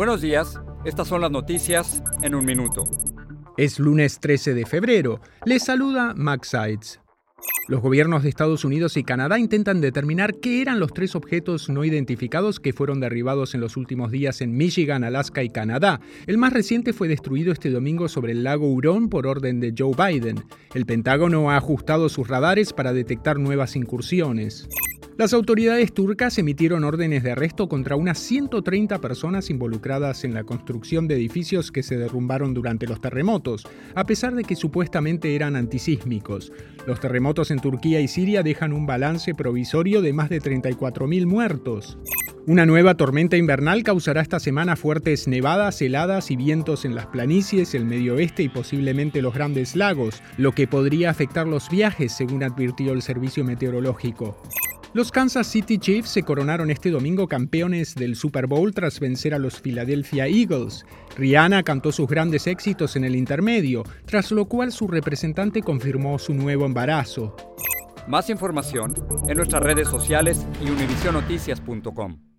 Buenos días, estas son las noticias en un minuto. Es lunes 13 de febrero. Les saluda Max Sides. Los gobiernos de Estados Unidos y Canadá intentan determinar qué eran los tres objetos no identificados que fueron derribados en los últimos días en Michigan, Alaska y Canadá. El más reciente fue destruido este domingo sobre el lago Hurón por orden de Joe Biden. El Pentágono ha ajustado sus radares para detectar nuevas incursiones. Las autoridades turcas emitieron órdenes de arresto contra unas 130 personas involucradas en la construcción de edificios que se derrumbaron durante los terremotos, a pesar de que supuestamente eran antisísmicos. Los terremotos en Turquía y Siria dejan un balance provisorio de más de 34.000 muertos. Una nueva tormenta invernal causará esta semana fuertes nevadas, heladas y vientos en las planicies, el medio oeste y posiblemente los grandes lagos, lo que podría afectar los viajes, según advirtió el servicio meteorológico. Los Kansas City Chiefs se coronaron este domingo campeones del Super Bowl tras vencer a los Philadelphia Eagles. Rihanna cantó sus grandes éxitos en el intermedio, tras lo cual su representante confirmó su nuevo embarazo. Más información en nuestras redes sociales y univisionoticias.com.